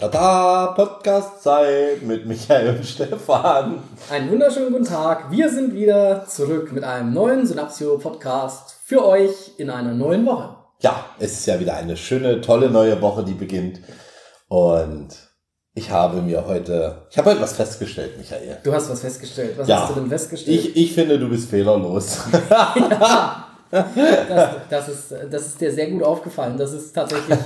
Tada, Podcast-Zeit mit Michael und Stefan. Einen wunderschönen guten Tag. Wir sind wieder zurück mit einem neuen Synapsio-Podcast für euch in einer neuen Woche. Ja, es ist ja wieder eine schöne, tolle neue Woche, die beginnt. Und ich habe mir heute, ich habe heute was festgestellt, Michael. Du hast was festgestellt. Was Ja. hast du denn festgestellt? Ich, ich finde, du bist fehlerlos. Das, das, ist, das ist dir sehr gut aufgefallen. Das ist tatsächlich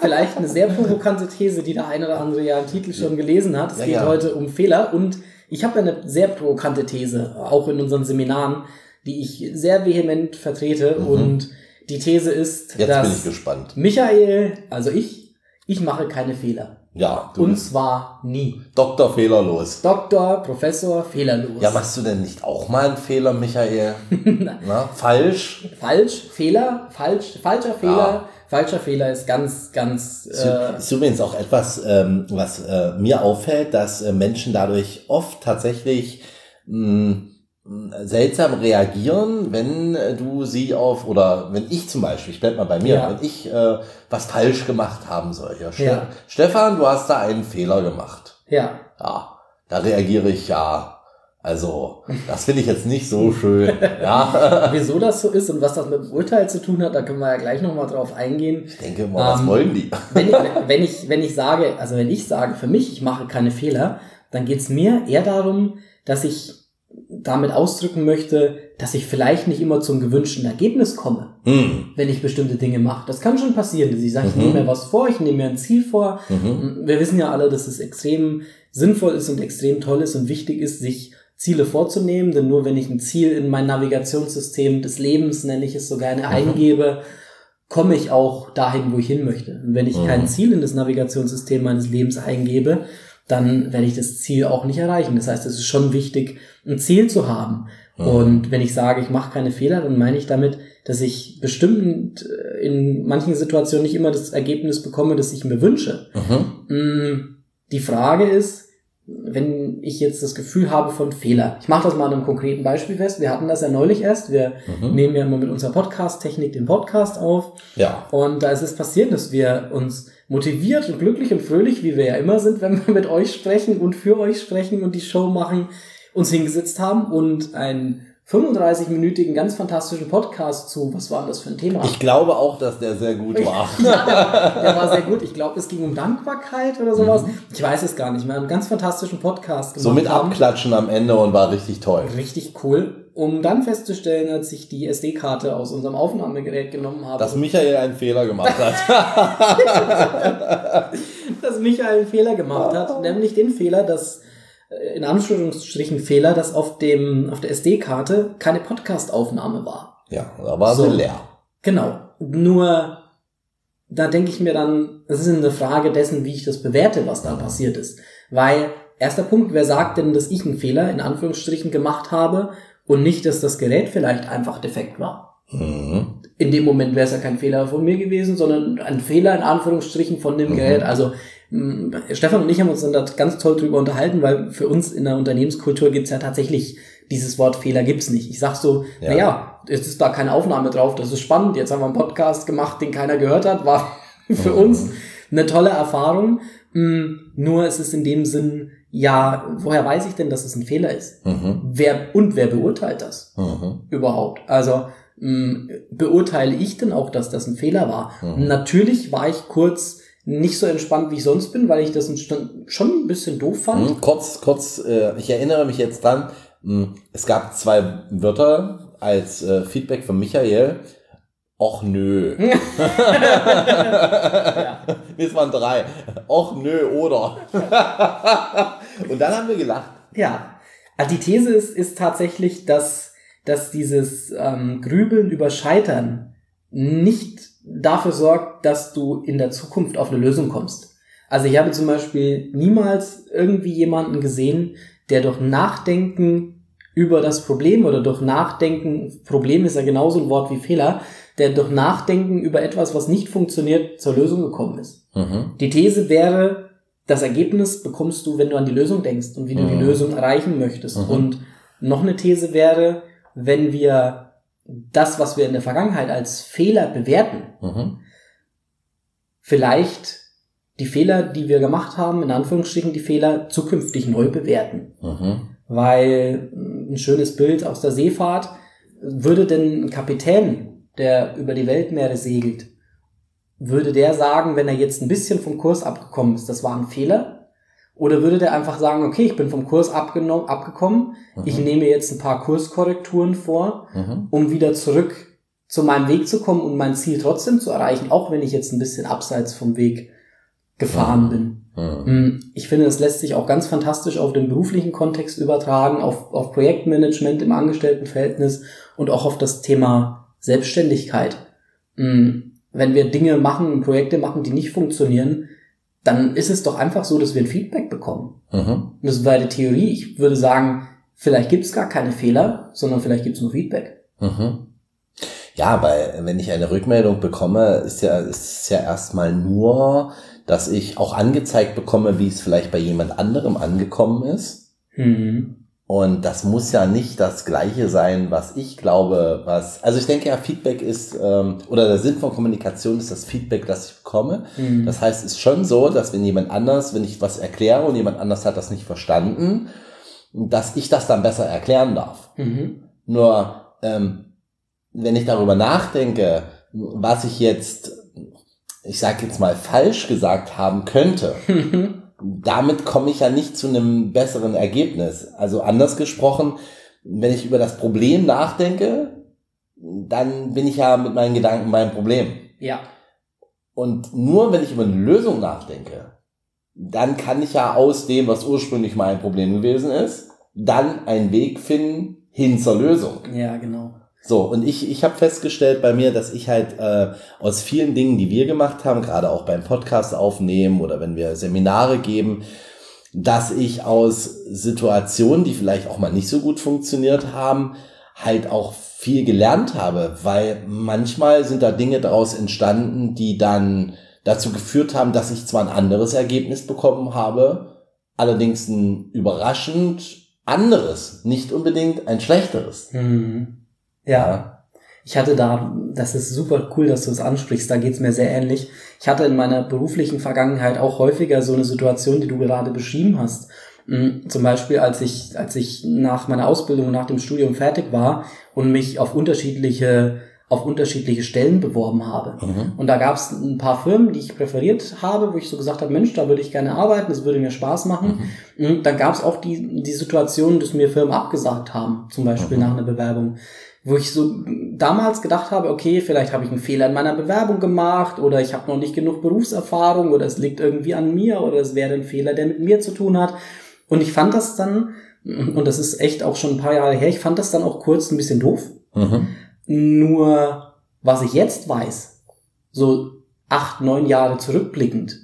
vielleicht eine sehr provokante These, die der eine oder andere ja im Titel schon gelesen hat. Es Ja, geht ja. heute um Fehler und ich habe eine sehr provokante These, auch in unseren Seminaren, die ich sehr vehement vertrete. Und die These ist, Mhm. Jetzt dass bin ich gespannt. Michael, also ich, ich mache keine Fehler. Ja, du Und zwar nie. Dr. Fehlerlos. Doktor, Professor, fehlerlos. Ja, machst du denn nicht auch mal einen Fehler, Michael? Na, falsch? Falsch, Fehler, falsch, falscher Fehler. Ja. Falscher Fehler ist ganz, ganz. Äh, ist übrigens auch etwas, ähm, was äh, mir auffällt, dass äh, Menschen dadurch oft tatsächlich mh, mh, seltsam reagieren, wenn äh, du sie auf, oder wenn ich zum Beispiel, ich bleib mal bei mir, Ja. wenn ich äh, was falsch gemacht haben soll. Ja, Ste Ja. Stefan, du hast da einen Fehler gemacht. ja. Ja, da reagiere ich ja. Also, das finde ich jetzt nicht so schön. Ja, Wieso das so ist und was das mit dem Urteil zu tun hat, da können wir ja gleich nochmal drauf eingehen. ich denke mal, was Ähm, wollen die? Wenn ich, wenn ich, wenn ich sage, also wenn ich sage, für mich, ich mache keine Fehler, dann geht's mir eher darum, dass ich damit ausdrücken möchte, dass ich vielleicht nicht immer zum gewünschten Ergebnis komme, Hm. wenn ich bestimmte Dinge mache. Das kann schon passieren, dass ich sage, ich Mhm. nehme mir was vor, ich nehme mir ein Ziel vor. Mhm. Wir wissen ja alle, dass es extrem sinnvoll ist und extrem toll ist und wichtig ist, sich Ziele vorzunehmen, denn nur wenn ich ein Ziel in mein Navigationssystem des Lebens, nenne ich es so gerne, eingebe, komme ich auch dahin, wo ich hin möchte. Und wenn ich Mhm. kein Ziel in das Navigationssystem meines Lebens eingebe, dann werde ich das Ziel auch nicht erreichen. Das heißt, es ist schon wichtig, ein Ziel zu haben. Mhm. Und wenn ich sage, ich mache keine Fehler, dann meine ich damit, dass ich bestimmt äh, in manchen Situationen nicht immer das Ergebnis bekomme, das ich mir wünsche. Mhm. Die Frage ist, wenn ich jetzt das Gefühl habe von Fehler. Ich mache das mal an einem konkreten Beispiel fest. Wir hatten das ja neulich erst. Wir Mhm. nehmen ja immer mit unserer Podcast-Technik den Podcast auf. Ja. Und da ist es passiert, dass wir uns motiviert und glücklich und fröhlich, wie wir ja immer sind, wenn wir mit euch sprechen und für euch sprechen und die Show machen, uns hingesetzt haben und einen 35-minütigen, ganz fantastischen Podcast zu, was war denn das für ein Thema? Ich glaube auch, dass der sehr gut war. Ja, der, der war sehr gut. Ich glaube, es ging um Dankbarkeit oder sowas. Ich weiß es gar nicht. Wir haben einen ganz fantastischen Podcast gemacht. So mit haben. Abklatschen am Ende und war richtig toll. Richtig cool. Um dann festzustellen, als ich die SD-Karte aus unserem Aufnahmegerät genommen habe, Dass Michael einen Fehler gemacht hat. dass Michael einen Fehler gemacht hat, nämlich den Fehler, dass äh, in Anführungsstrichen Fehler, dass auf dem auf der SD-Karte keine Podcast-Aufnahme war. ja, da war So. sie leer. Genau. Nur da denke ich mir dann, es ist eine Frage dessen, wie ich das bewerte, was da passiert ist. Weil erster Punkt, wer sagt denn, dass ich einen Fehler in Anführungsstrichen gemacht habe und nicht, dass das Gerät vielleicht einfach defekt war? Mhm. in dem Moment wäre es ja kein Fehler von mir gewesen, sondern ein Fehler in Anführungsstrichen von dem Mhm. Gerät. Also mh, Stefan und ich haben uns dann da ganz toll drüber unterhalten, weil für uns in der Unternehmenskultur gibt's ja tatsächlich dieses Wort Fehler gibt's nicht. Ich sag so, Ja. ja. naja, es ist da keine Aufnahme drauf, das ist spannend. Jetzt haben wir einen Podcast gemacht, den keiner gehört hat, war für Mhm. uns eine tolle Erfahrung. Mm, Nur es ist in dem Sinn, ja, woher weiß ich denn, dass es ein Fehler ist? Mhm. Wer und wer beurteilt das? Mhm. überhaupt? Also mh, beurteile ich denn auch, dass das ein Fehler war? Mhm. Natürlich war ich kurz nicht so entspannt, wie ich sonst bin, weil ich das schon ein bisschen doof fand. Mhm. Kurz, kurz, äh, ich erinnere mich jetzt dran, mh, es gab zwei Wörter als äh, Feedback von Michael. Och nö. Ja. Es waren drei. Och nö, oder. Und dann haben wir gelacht. ja. Also die These ist, ist tatsächlich, dass, dass dieses ähm, Grübeln über Scheitern nicht dafür sorgt, dass du in der Zukunft auf eine Lösung kommst. Also ich habe zum Beispiel niemals irgendwie jemanden gesehen, der durch Nachdenken über das Problem oder durch Nachdenken, Problem ist ja genauso ein Wort wie Fehler, der durch Nachdenken über etwas, was nicht funktioniert, zur Lösung gekommen ist. Mhm. Die These wäre, das Ergebnis bekommst du, wenn du an die Lösung denkst und wie du die Mhm. Lösung erreichen möchtest. Mhm. Und noch eine These wäre, wenn wir das, was wir in der Vergangenheit als Fehler bewerten, Mhm. vielleicht die Fehler, die wir gemacht haben, in Anführungsstrichen die Fehler zukünftig neu bewerten. Mhm. Weil ein schönes Bild aus der Seefahrt, würde denn ein Kapitän, der über die Weltmeere segelt, würde der sagen, wenn er jetzt ein bisschen vom Kurs abgekommen ist, das war ein Fehler? Oder würde der einfach sagen, okay, ich bin vom Kurs abgeno- abgekommen, ich Mhm. nehme jetzt ein paar Kurskorrekturen vor, Mhm. um wieder zurück zu meinem Weg zu kommen und mein Ziel trotzdem zu erreichen, auch wenn ich jetzt ein bisschen abseits vom Weg gefahren Mhm. bin. Mhm. Mm, Ich finde, das lässt sich auch ganz fantastisch auf den beruflichen Kontext übertragen, auf, auf Projektmanagement im Angestelltenverhältnis und auch auf das Thema Selbstständigkeit. Wenn wir Dinge machen Projekte machen, die nicht funktionieren, dann ist es doch einfach so, dass wir ein Feedback bekommen. Mhm. Und das wäre die Theorie. Ich würde sagen, vielleicht gibt es gar keine Fehler, sondern vielleicht gibt es nur Feedback. Mhm. Ja, weil wenn ich eine Rückmeldung bekomme, ist ja, ist es ja erstmal nur, dass ich auch angezeigt bekomme, wie es vielleicht bei jemand anderem angekommen ist. Mhm. Und das muss ja nicht das Gleiche sein, was ich glaube, was. Also ich denke ja, Feedback ist, ähm, oder der Sinn von Kommunikation ist das Feedback, das ich bekomme. Mhm. Das heißt, es ist schon so, dass wenn jemand anders, wenn ich was erkläre und jemand anders hat das nicht verstanden, dass ich das dann besser erklären darf. Mhm. Nur, ähm, wenn ich darüber nachdenke, was ich jetzt, ich sag jetzt mal, falsch gesagt haben könnte, damit komme ich ja nicht zu einem besseren Ergebnis. Also anders gesprochen, wenn ich über das Problem nachdenke, dann bin ich ja mit meinen Gedanken beim Problem. ja. Und nur wenn ich über eine Lösung nachdenke, dann kann ich ja aus dem, was ursprünglich mein Problem gewesen ist, dann einen Weg finden hin zur Lösung. Ja, genau. So, und ich, ich habe festgestellt bei mir, dass ich halt äh, aus vielen Dingen, die wir gemacht haben, gerade auch beim Podcast aufnehmen oder wenn wir Seminare geben, dass ich aus Situationen, die vielleicht auch mal nicht so gut funktioniert haben, halt auch viel gelernt habe, weil manchmal sind da Dinge daraus entstanden, die dann dazu geführt haben, dass ich zwar ein anderes Ergebnis bekommen habe, allerdings ein überraschend anderes, nicht unbedingt ein schlechteres. Mhm. Ja. Ich hatte da, das ist super cool, dass du es ansprichst, da geht's mir sehr ähnlich. Ich hatte in meiner beruflichen Vergangenheit auch häufiger so eine Situation, die du gerade beschrieben hast. Mm, Zum Beispiel, als ich, als ich nach meiner Ausbildung, nach dem Studium fertig war und mich auf unterschiedliche, auf unterschiedliche Stellen beworben habe. Mhm. Und da gab es ein paar Firmen, die ich präferiert habe, wo ich so gesagt habe, Mensch, da würde ich gerne arbeiten, das würde mir Spaß machen. Und dann gab es auch die, die Situation, dass mir Firmen abgesagt haben, zum Beispiel Mhm. nach einer Bewerbung. Wo ich so damals gedacht habe, okay, vielleicht habe ich einen Fehler in meiner Bewerbung gemacht oder ich habe noch nicht genug Berufserfahrung oder es liegt irgendwie an mir oder es wäre ein Fehler, der mit mir zu tun hat. Und ich fand das dann, und das ist echt auch schon ein paar Jahre her, ich fand das dann auch kurz ein bisschen doof. Mhm. Nur was ich jetzt weiß, so acht, neun Jahre zurückblickend,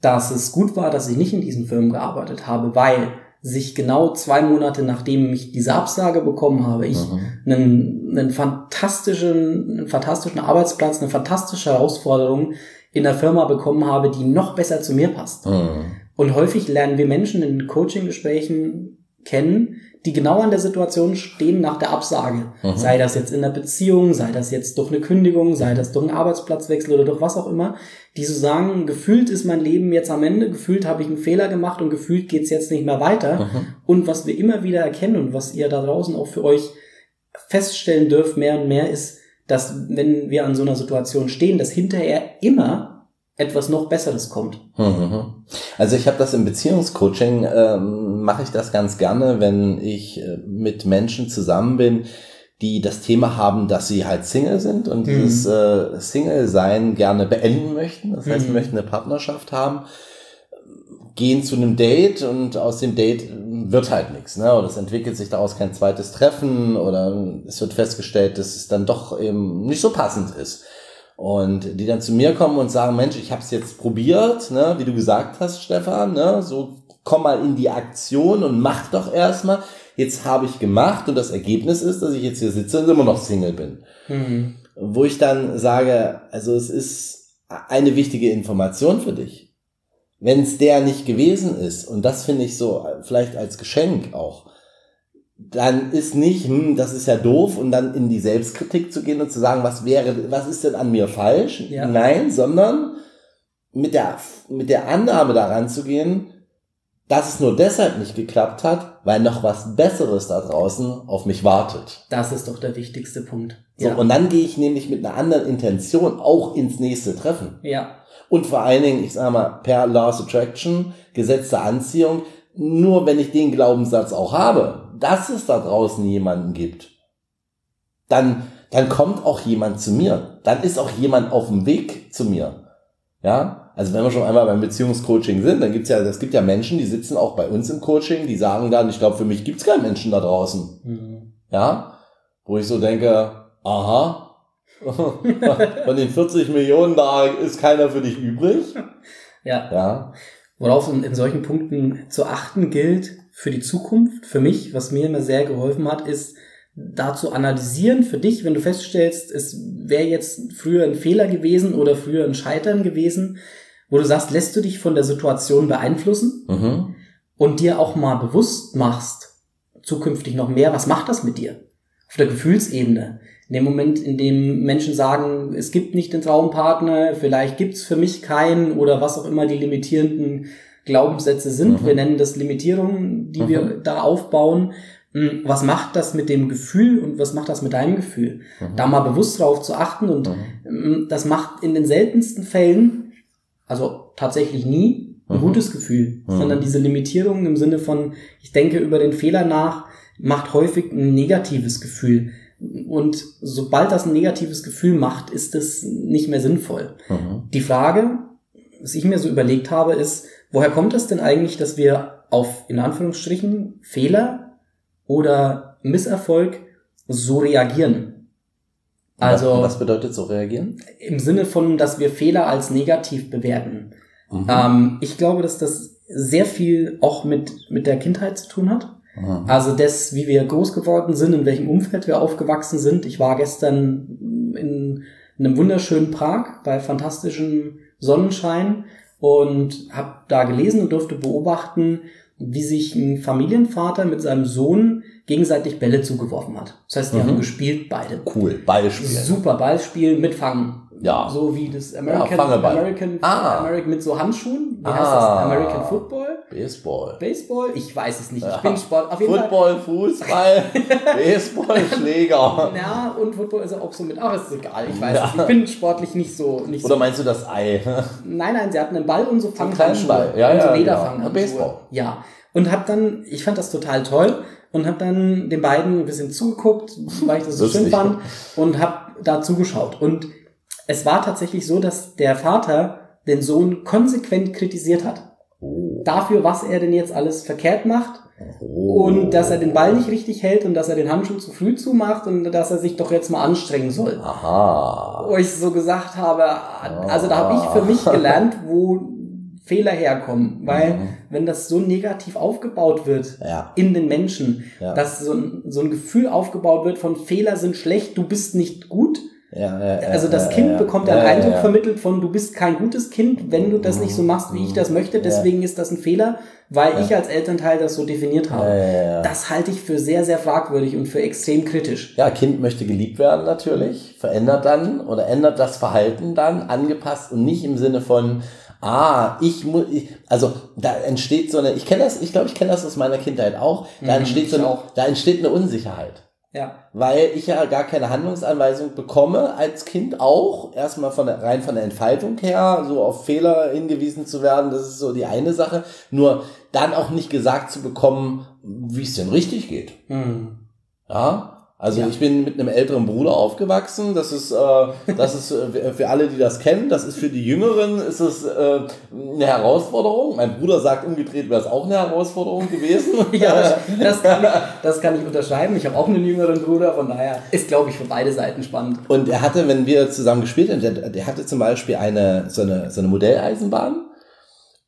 dass es gut war, dass ich nicht in diesen Firmen gearbeitet habe, weil sich genau zwei Monate nachdem ich diese Absage bekommen habe, ich Mhm. einen, einen fantastischen, einen fantastischen Arbeitsplatz, eine fantastische Herausforderung in der Firma bekommen habe, die noch besser zu mir passt. Mhm. Und häufig lernen wir Menschen in Coaching-Gesprächen kennen, die genau an der Situation stehen nach der Absage. Mhm. Sei das jetzt in der Beziehung, sei das jetzt durch eine Kündigung, sei das durch einen Arbeitsplatzwechsel oder durch was auch immer, die so sagen, gefühlt ist mein Leben jetzt am Ende, gefühlt habe ich einen Fehler gemacht und gefühlt geht's jetzt nicht mehr weiter. Mhm. Und was wir immer wieder erkennen und was ihr da draußen auch für euch feststellen dürft, mehr und mehr ist, dass wenn wir an so einer Situation stehen, dass hinterher immer etwas noch Besseres kommt. Mhm. Also ich habe das im Beziehungscoaching, ähm, mache ich das ganz gerne, wenn ich äh, mit Menschen zusammen bin, die das Thema haben, dass sie halt Single sind und Mhm. dieses äh, Single-Sein gerne beenden möchten. Das heißt, sie Mhm. möchten eine Partnerschaft haben, gehen zu einem Date und aus dem Date wird halt nichts. Ne? Oder es entwickelt sich daraus kein zweites Treffen oder es wird festgestellt, dass es dann doch eben nicht so passend ist. Und die dann zu mir kommen und sagen, Mensch, ich habe es jetzt probiert, ne, wie du gesagt hast, Stefan, ne, so komm mal in die Aktion und mach doch erstmal. jetzt habe ich gemacht und das Ergebnis ist, dass ich jetzt hier sitze und immer noch Single bin. Mhm. Wo ich dann sage, also es ist eine wichtige Information für dich. Wenn es der nicht gewesen ist, und das finde ich so vielleicht als Geschenk auch, dann ist nicht, hm, das ist ja doof, und dann in die Selbstkritik zu gehen und zu sagen, was wäre, was ist denn an mir falsch? Ja. Nein, sondern mit der, mit der Annahme daran zu gehen, dass es nur deshalb nicht geklappt hat, weil noch was Besseres da draußen auf mich wartet. Das ist doch der wichtigste Punkt. So, ja. und dann gehe ich nämlich mit einer anderen Intention auch ins nächste Treffen. Ja. Und vor allen Dingen, ich sage mal, per Last Attraction, Gesetz der Anziehung, nur wenn ich den Glaubenssatz auch habe, dass es da draußen jemanden gibt, dann, dann kommt auch jemand zu mir. Dann ist auch jemand auf dem Weg zu mir. Ja, also wenn wir schon einmal beim Beziehungscoaching sind, dann gibt's ja, es gibt ja Menschen, die sitzen auch bei uns im Coaching, die sagen dann, ich glaube, für mich gibt's keinen Menschen da draußen. Mhm. Ja, wo ich so denke, aha, von den 40 Millionen da ist keiner für dich übrig. Ja. Ja. Worauf in, in solchen Punkten zu achten gilt für die Zukunft, für mich, was mir immer sehr geholfen hat, ist, da zu analysieren für dich, wenn du feststellst, es wäre jetzt früher ein Fehler gewesen oder früher ein Scheitern gewesen, wo du sagst, lässt du dich von der Situation beeinflussen mhm. und dir auch mal bewusst machst, zukünftig noch mehr, was macht das mit dir? Auf der Gefühlsebene. In dem Moment, in dem Menschen sagen, es gibt nicht den Traumpartner, vielleicht gibt's für mich keinen oder was auch immer die limitierenden Glaubenssätze sind. Mhm. Wir nennen das Limitierungen, die mhm. wir da aufbauen. Hm, was macht das mit dem Gefühl und was macht das mit deinem Gefühl? Mhm. Da mal bewusst drauf zu achten und mhm. Hm, das macht in den seltensten Fällen, also tatsächlich nie, ein mhm. gutes Gefühl, mhm. sondern diese Limitierungen im Sinne von, ich denke über den Fehler nach, macht häufig ein negatives Gefühl. Und sobald das ein negatives Gefühl macht, ist es nicht mehr sinnvoll. Mhm. Die Frage, was ich mir so überlegt habe, ist, woher kommt es denn eigentlich, dass wir auf, in Anführungsstrichen, Fehler oder Misserfolg so reagieren. Also was bedeutet so reagieren? Im Sinne von, dass wir Fehler als negativ bewerten. Mhm. Ähm, ich glaube, dass das sehr viel auch mit mit der Kindheit zu tun hat. Mhm. Also das, wie wir groß geworden sind, in welchem Umfeld wir aufgewachsen sind. Ich war gestern in, in einem wunderschönen Park bei fantastischem Sonnenschein und habe da gelesen und durfte beobachten, wie sich ein Familienvater mit seinem Sohn gegenseitig Bälle zugeworfen hat. Das heißt, die mhm. haben gespielt beide. Cool, Ballspiel. Super Ballspiel mit Fangen. Ja. So wie das American, ja, American, ah. American mit so Handschuhen. Wie ah. heißt das? American Football? Baseball. Baseball? Ich weiß es nicht. Ich bin Sport. Auf jeden Football, Fall. Fußball, Baseball, Schläger. Ja, und Football ist auch so mit. Ach, ist egal. Ich weiß ja. es. Ich bin sportlich nicht so. Nicht Oder so. meinst du das Ei? nein, nein, sie hatten einen Ball und so Fanghandschuhe. Ball. Ja, und so ja, Lederfanghandschuhe. Genau. Baseball. Ja. Und hab dann, ich fand das total toll und hab dann den beiden ein bisschen zugeguckt, weil ich das so schön fand und hab da zugeschaut. Und es war tatsächlich so, dass der Vater den Sohn konsequent kritisiert hat. Oh. Dafür, was er denn jetzt alles verkehrt macht. Oh. Und dass er den Ball nicht richtig hält und dass er den Handschuh zu früh zumacht und dass er sich doch jetzt mal anstrengen soll. Aha. Wo ich so gesagt habe, also da habe ich für mich gelernt, wo Fehler herkommen. Weil mhm. wenn das so negativ aufgebaut wird ja. in den Menschen, ja. dass so ein, so ein Gefühl aufgebaut wird von Fehler sind schlecht, du bist nicht gut, ja, ja, also das ja, Kind bekommt einen Eindruck vermittelt von, du bist kein gutes Kind, wenn du das nicht so machst, wie ich das möchte. Deswegen ist das ein Fehler, weil ich als Elternteil das so definiert habe. Das halte ich für sehr, sehr fragwürdig und für extrem kritisch. Ja, Kind möchte geliebt werden natürlich, verändert dann oder ändert das Verhalten dann, angepasst und nicht im Sinne von, ah, ich muss, also da entsteht so eine, ich kenne das, ich glaube, ich kenne das aus meiner Kindheit auch, da mhm, entsteht so eine, da entsteht eine Unsicherheit. Ja. Weil ich ja gar keine Handlungsanweisung bekomme als Kind auch. Erstmal von der, rein von der Entfaltung her, so auf Fehler hingewiesen zu werden, das ist so die eine Sache. Nur dann auch nicht gesagt zu bekommen, wie es denn richtig geht. Mhm. Ja. Also ja. ich bin mit einem älteren Bruder aufgewachsen. Das ist, äh, das ist äh, für alle, die das kennen. Das ist für die Jüngeren ist es äh, eine Herausforderung. Mein Bruder sagt umgedreht, wäre es auch eine Herausforderung gewesen. ja, das kann, ich, das kann ich unterschreiben. Ich habe auch einen jüngeren Bruder, von daher ist, glaube ich, für beide Seiten spannend. Und er hatte, wenn wir zusammen gespielt haben, der, der hatte zum Beispiel eine so eine so eine Modelleisenbahn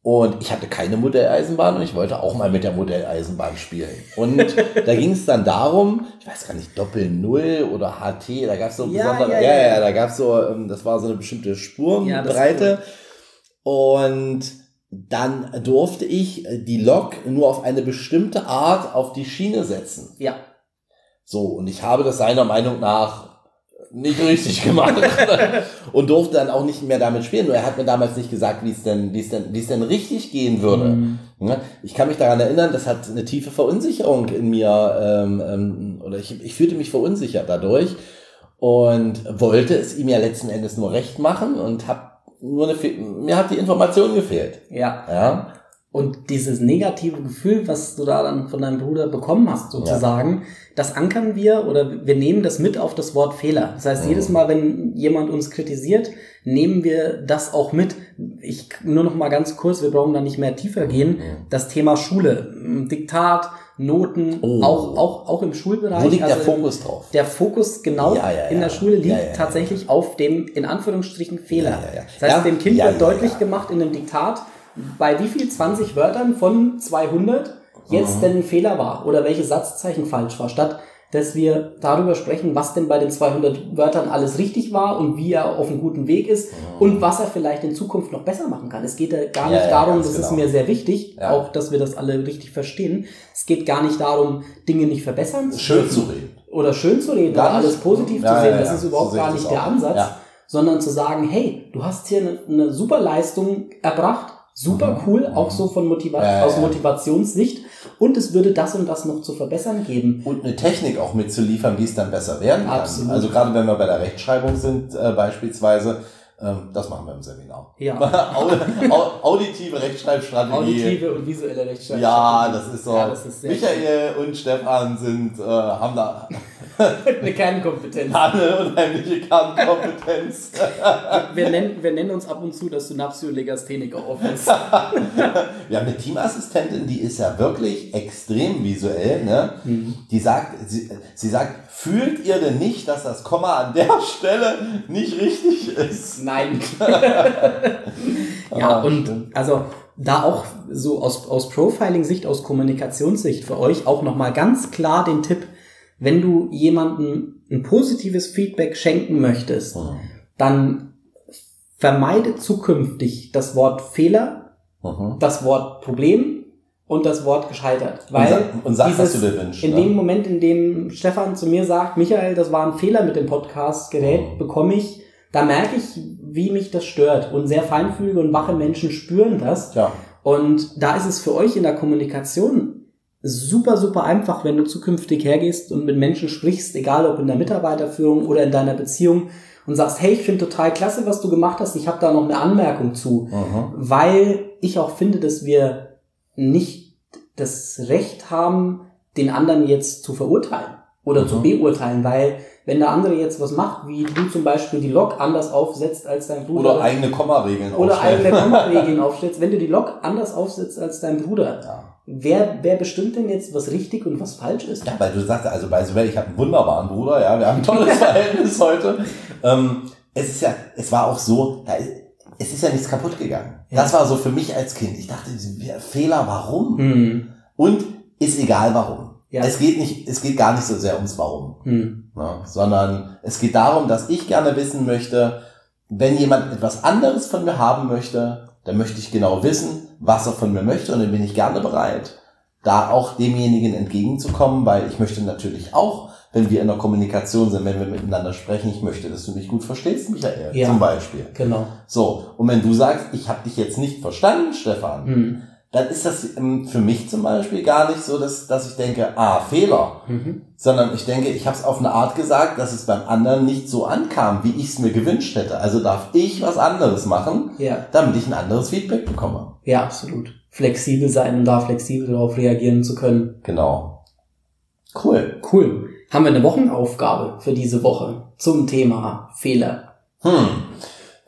Und ich hatte keine Modelleisenbahn und ich wollte auch mal mit der Modelleisenbahn spielen. Und da ging es dann darum, ich weiß gar nicht, Doppel Null oder HT, da gab es so Ja, besondere, ja, ja, ja. ja, da gab es so, ähm, das war so eine bestimmte Ja, Spurenbreite. Und dann durfte ich äh, die Lok nur auf eine bestimmte Art auf die Schiene setzen. Ja. So, und ich habe das seiner Meinung nach nicht richtig gemacht und durfte dann auch nicht mehr damit spielen. Nur er hat mir damals nicht gesagt, wie es denn, wie es denn, wie es denn richtig gehen würde. Mhm. Ja, Ich kann mich daran erinnern, das hat eine tiefe Verunsicherung in mir, ähm, ähm, oder ich, ich fühlte mich verunsichert dadurch und wollte es ihm ja letzten Endes nur recht machen und hab nur eine, mir hat die Information gefehlt. Ja. Ja, Und dieses negative Gefühl, was du da dann von deinem Bruder bekommen hast, sozusagen, das ankern wir oder wir nehmen das mit auf das Wort Fehler. Das heißt, Mhm. jedes Mal, wenn jemand uns kritisiert, nehmen wir das auch mit. Ich nur noch mal ganz kurz, wir brauchen da nicht mehr tiefer gehen. Mhm. Das Thema Schule, Diktat, Noten, Oh. auch, auch, auch im Schulbereich. wo liegt der also Fokus drauf? Der Fokus genau Ja, ja, in ja. der Schule liegt Ja, ja, ja. tatsächlich auf dem, in Anführungsstrichen, Fehler. Ja, ja, ja. Das heißt, Ja, dem Kind ja, wird ja, deutlich ja. gemacht in einem Diktat, bei wie viel 20 Wörtern von 200 jetzt Mhm. denn ein Fehler war oder welche Satzzeichen falsch war, statt dass wir darüber sprechen, was denn bei den 200 Wörtern alles richtig war und wie er auf einem guten Weg ist und was er vielleicht in Zukunft noch besser machen kann. Es geht ja gar. Ja, nicht ja, darum, das ist genau. mir sehr wichtig, Ja. auch dass wir das alle richtig verstehen. Es geht gar nicht darum, Dinge nicht verbessern Schön dürfen zu reden. oder schön zu reden oder alles positiv zu sehen, das ist überhaupt So gar nicht der. Ansatz, sondern zu sagen, hey, du hast hier eine, eine super Leistung erbracht, super Mhm. cool, auch so von Motiva Ja, aus. Motivationssicht und es würde das und das noch zu verbessern geben. Und eine Technik auch mitzuliefern, wie es dann besser werden kann. Absolut. Also gerade wenn wir bei der Rechtschreibung sind, äh, beispielsweise, ähm, das machen wir im Seminar. Ja. Au- au- Auditive Rechtschreibstrategie. Auditive und visuelle Rechtschreibung. Ja, das ist so. Ja, das ist Michael und Stefan sind, äh, haben da eine Kernkompetenz. eine unheimliche Kernkompetenz. Wir nennen, wir nennen uns ab und zu das Synapsio-Legastheniker Office. Wir haben eine Teamassistentin, die ist ja wirklich extrem visuell. Ne? Mhm. Die sagt, sie, sie sagt, fühlt ihr denn nicht, dass das Komma an der Stelle nicht richtig ist? Nein. ja, Ah, und stimmt. also da auch so aus, aus Profiling-Sicht, aus Kommunikationssicht für euch auch nochmal ganz klar den Tipp, wenn du jemandem ein positives Feedback schenken möchtest, Mhm. dann vermeide zukünftig das Wort Fehler, Mhm. das Wort Problem und das Wort gescheitert. Und, Weil und sag, was dieses- du dir wünschst. in ne? dem Moment, in dem Stefan zu mir sagt, Michael, das war ein Fehler mit dem Podcast-Gerät, Mhm. bekomme ich, da merke ich, wie mich das stört. Und sehr feinfühlige und wache Menschen spüren das. ja. Und da ist es für euch in der Kommunikation super, super einfach, wenn du zukünftig hergehst und mit Menschen sprichst, egal ob in der Mitarbeiterführung oder in deiner Beziehung und sagst, hey, ich finde total klasse, was du gemacht hast, ich habe da noch eine Anmerkung zu Mhm. weil ich auch finde, dass wir nicht das Recht haben, den anderen jetzt zu verurteilen oder Mhm. zu beurteilen, weil wenn der andere jetzt was macht, wie du zum Beispiel die Lok anders aufsetzt als dein Bruder Oder eigene Kommaregeln oder aufstellen. eigene Kommaregeln aufstellst, wenn du die Lok anders aufsetzt als dein Bruder, Ja. Wer, wer bestimmt denn jetzt, was richtig und was falsch ist? Ja, weil du sagst, also bei Sowell, ich habe einen wunderbaren Bruder, ja, wir haben ein tolles Verhältnis heute. Ähm, es ist ja, es war auch so, ja, es ist ja nichts kaputt gegangen. Ja. Das war so für mich als Kind. Ich dachte, Fehler, warum? Hm. Und ist egal warum. Ja. Es geht nicht, es geht gar nicht so sehr ums Warum, Hm. ne? sondern es geht darum, dass ich gerne wissen möchte, wenn jemand etwas anderes von mir haben möchte, dann möchte ich genau wissen, was er von mir möchte und dann bin ich gerne bereit, da auch demjenigen entgegenzukommen, weil ich möchte natürlich auch, wenn wir in der Kommunikation sind, wenn wir miteinander sprechen, ich möchte, dass du mich gut verstehst, Michael, Ja. zum Beispiel. Genau. So, und wenn du sagst, ich habe dich jetzt nicht verstanden, Stefan, Hm. Dann ist das für mich zum Beispiel gar nicht so, dass, dass ich denke, ah, Fehler, Mhm. sondern ich denke, ich habe es auf eine Art gesagt, dass es beim anderen nicht so ankam, wie ich es mir gewünscht hätte. Also darf ich was anderes machen, Ja. damit ich ein anderes Feedback bekomme. Ja, absolut. Flexibel sein und da flexibel darauf reagieren zu können. Genau. Cool. Cool. Haben wir eine Wochenaufgabe für diese Woche zum Thema Fehler? Hm.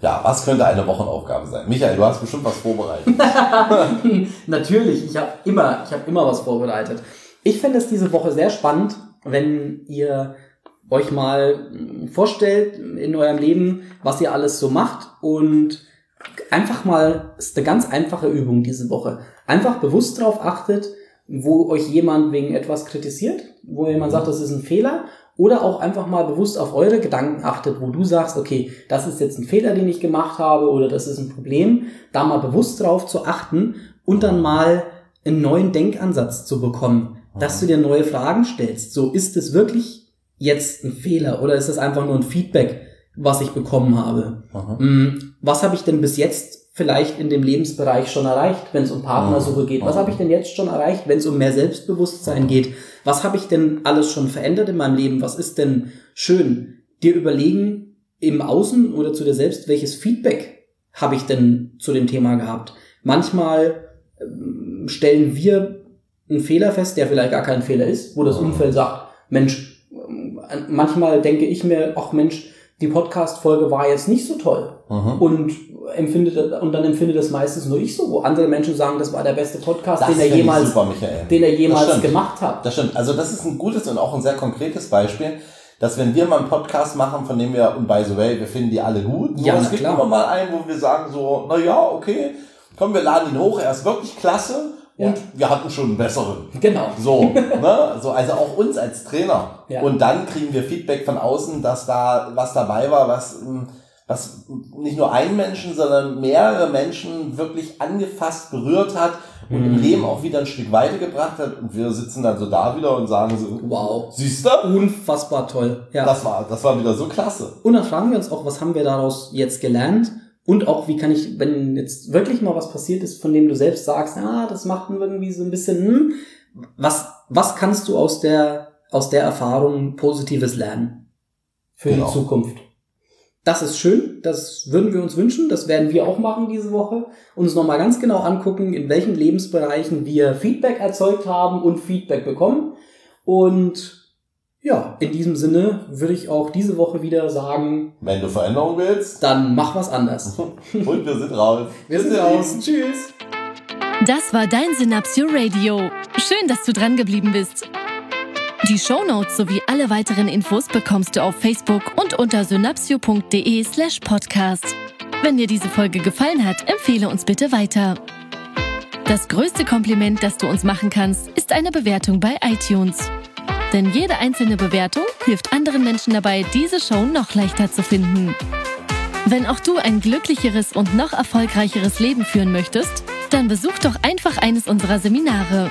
Ja, was könnte eine Wochenaufgabe sein? Michael, du hast bestimmt was vorbereitet. Natürlich, ich habe immer, ich habe immer was vorbereitet. Ich finde es diese Woche sehr spannend, wenn ihr euch mal vorstellt in eurem Leben, was ihr alles so macht und einfach mal, ist eine ganz einfache Übung diese Woche. Einfach bewusst darauf achtet, wo euch jemand wegen etwas kritisiert, wo jemand sagt, das ist ein Fehler, oder auch einfach mal bewusst auf eure Gedanken achtet, wo du sagst, okay, das ist jetzt ein Fehler, den ich gemacht habe, oder das ist ein Problem, da mal bewusst drauf zu achten und dann mal einen neuen Denkansatz zu bekommen, dass du dir neue Fragen stellst. So, ist es wirklich jetzt ein Fehler oder ist es einfach nur ein Feedback, was ich bekommen habe? Mhm. Was habe ich denn bis jetzt vielleicht in dem Lebensbereich schon erreicht, wenn es um Partnersuche geht? Was habe ich denn jetzt schon erreicht, wenn es um mehr Selbstbewusstsein geht? Was habe ich denn alles schon verändert in meinem Leben? Was ist denn schön? Dir überlegen im Außen oder zu dir selbst, welches Feedback habe ich denn zu dem Thema gehabt? Manchmal ähm, stellen wir einen Fehler fest, der vielleicht gar kein Fehler ist, wo das Umfeld sagt, Mensch, ähm, manchmal denke ich mir, ach Mensch, die Podcast-Folge war jetzt nicht so toll. Mhm. Und empfindet, und dann empfindet das meistens nur ich so, wo andere Menschen sagen, das war der beste Podcast, Das den er jemals, super, den er jemals gemacht hat. Das stimmt. Also das ist ein gutes und auch ein sehr konkretes Beispiel, dass wenn wir mal einen Podcast machen, von dem wir, und by the way, wir finden die alle gut, nur Ja, es gibt klar. immer mal einen, wo wir sagen so, na ja, okay, komm, wir laden ihn hoch, er ist wirklich klasse Ja. und wir hatten schon einen besseren. Genau. So, ne? so, also auch uns als Trainer. Ja. Und dann kriegen wir Feedback von außen, dass da was dabei war, was, ähm, was nicht nur einen Menschen, sondern mehrere Menschen wirklich angefasst, berührt hat und Mhm. im Leben auch wieder ein Stück weitergebracht hat. Und wir sitzen dann so da wieder und sagen so, Wow. siehst du? Unfassbar toll. Ja. Das war, das war wieder so klasse. Und dann fragen wir uns auch, was haben wir daraus jetzt gelernt? Und auch, wie kann ich, wenn jetzt wirklich mal was passiert ist, von dem du selbst sagst, ah, das macht irgendwie so ein bisschen, hm, was, was kannst du aus der, aus der Erfahrung Positives lernen? Für Genau. die Zukunft. Das ist schön, das würden wir uns wünschen, das werden wir auch machen diese Woche. Uns nochmal ganz genau angucken, in welchen Lebensbereichen wir Feedback erzeugt haben und Feedback bekommen. Und ja, in diesem Sinne würde ich auch diese Woche wieder sagen, Wenn du Veränderung willst, dann mach was anders. und wir sind raus. Wir sind raus. Tschüss. Das war dein Synapsio Radio. Schön, dass du dran geblieben bist. Die Shownotes sowie alle weiteren Infos bekommst du auf Facebook und unter synapsio.de slash podcast. Wenn dir diese Folge gefallen hat, empfehle uns bitte weiter. Das größte Kompliment, das du uns machen kannst, ist eine Bewertung bei iTunes. Denn jede einzelne Bewertung hilft anderen Menschen dabei, diese Show noch leichter zu finden. Wenn auch du ein glücklicheres und noch erfolgreicheres Leben führen möchtest, dann besuch doch einfach eines unserer Seminare.